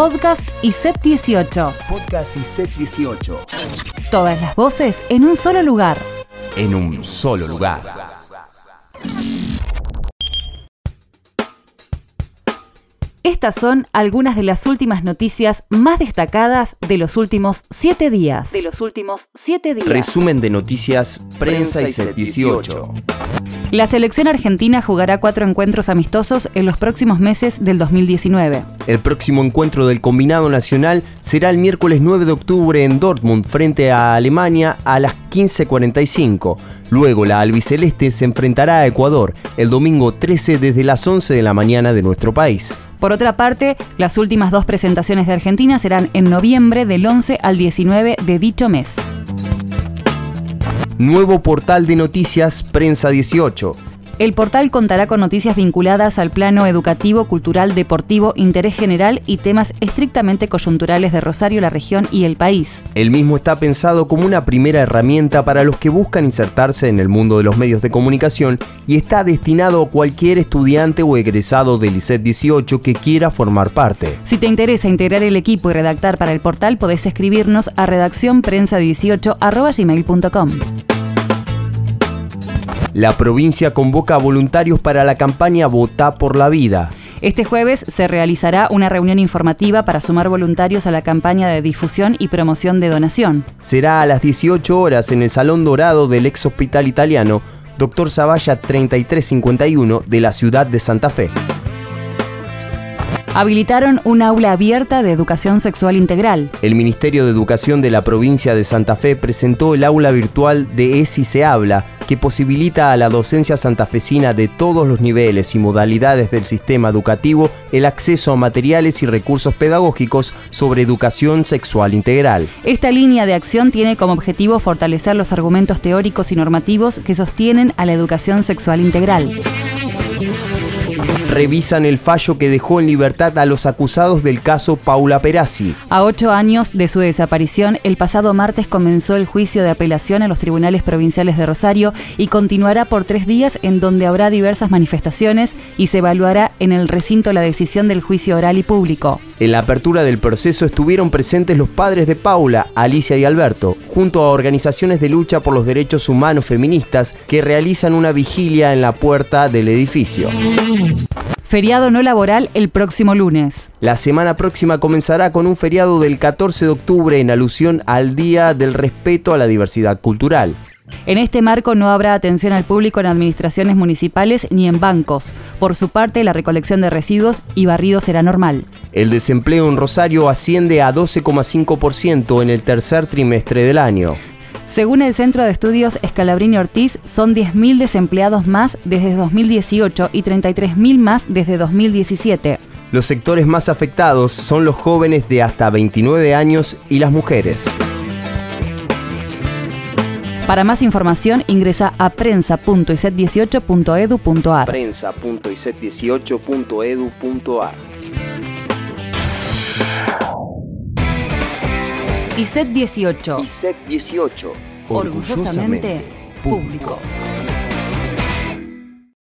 Podcast y Set 18. Podcast y Set 18. Todas las voces en un solo lugar. En un solo lugar. Estas son algunas de las últimas noticias más destacadas de los últimos siete días. De los últimos siete días. Resumen de noticias, prensa y set 18. La selección argentina jugará cuatro encuentros amistosos en los próximos meses del 2019. El próximo encuentro del combinado nacional será el miércoles 9 de octubre en Dortmund frente a Alemania a las 15.45. Luego la albiceleste se enfrentará a Ecuador el domingo 13 desde las 11 de la mañana de nuestro país. Por otra parte, las últimas dos presentaciones de Argentina serán en noviembre del 11 al 19 de dicho mes. Nuevo portal de noticias Prensa 18. El portal contará con noticias vinculadas al plano educativo, cultural, deportivo, interés general y temas estrictamente coyunturales de Rosario, la región y el país. El mismo está pensado como una primera herramienta para los que buscan insertarse en el mundo de los medios de comunicación y está destinado a cualquier estudiante o egresado del ICET 18 que quiera formar parte. Si te interesa integrar el equipo y redactar para el portal, podés escribirnos a redaccionprensa18.gmail.com. La provincia convoca a voluntarios para la campaña Vota por la Vida. Este jueves se realizará una reunión informativa para sumar voluntarios a la campaña de difusión y promoción de donación. Será a las 18 horas en el Salón Dorado del ex hospital italiano Dr. Zavalla 3351 de la ciudad de Santa Fe. Habilitaron un aula abierta de educación sexual integral. El Ministerio de Educación de la provincia de Santa Fe presentó el aula virtual de ESI Se Habla, que posibilita a la docencia santafesina de todos los niveles y modalidades del sistema educativo el acceso a materiales y recursos pedagógicos sobre educación sexual integral. Esta línea de acción tiene como objetivo fortalecer los argumentos teóricos y normativos que sostienen a la educación sexual integral revisan el fallo que dejó en libertad a los acusados del caso Paula Perazzi. A ocho años de su desaparición, el pasado martes comenzó el juicio de apelación a los tribunales provinciales de Rosario y continuará por tres días en donde habrá diversas manifestaciones y se evaluará en el recinto la decisión del juicio oral y público. En la apertura del proceso estuvieron presentes los padres de Paula, Alicia y Alberto, junto a organizaciones de lucha por los derechos humanos feministas que realizan una vigilia en la puerta del edificio. Feriado no laboral el próximo lunes. La semana próxima comenzará con un feriado del 14 de octubre en alusión al Día del Respeto a la Diversidad Cultural. En este marco no habrá atención al público en administraciones municipales ni en bancos. Por su parte, la recolección de residuos y barrido será normal. El desempleo en Rosario asciende a 12,5% en el tercer trimestre del año. Según el Centro de Estudios Escalabrini Ortiz, son 10.000 desempleados más desde 2018 y 33.000 más desde 2017. Los sectores más afectados son los jóvenes de hasta 29 años y las mujeres. Para más información ingresa a prensa.iset18.edu.ar. Prensa.iset18.edu.ar. ISET 18. ISET 18. Orgullosamente público.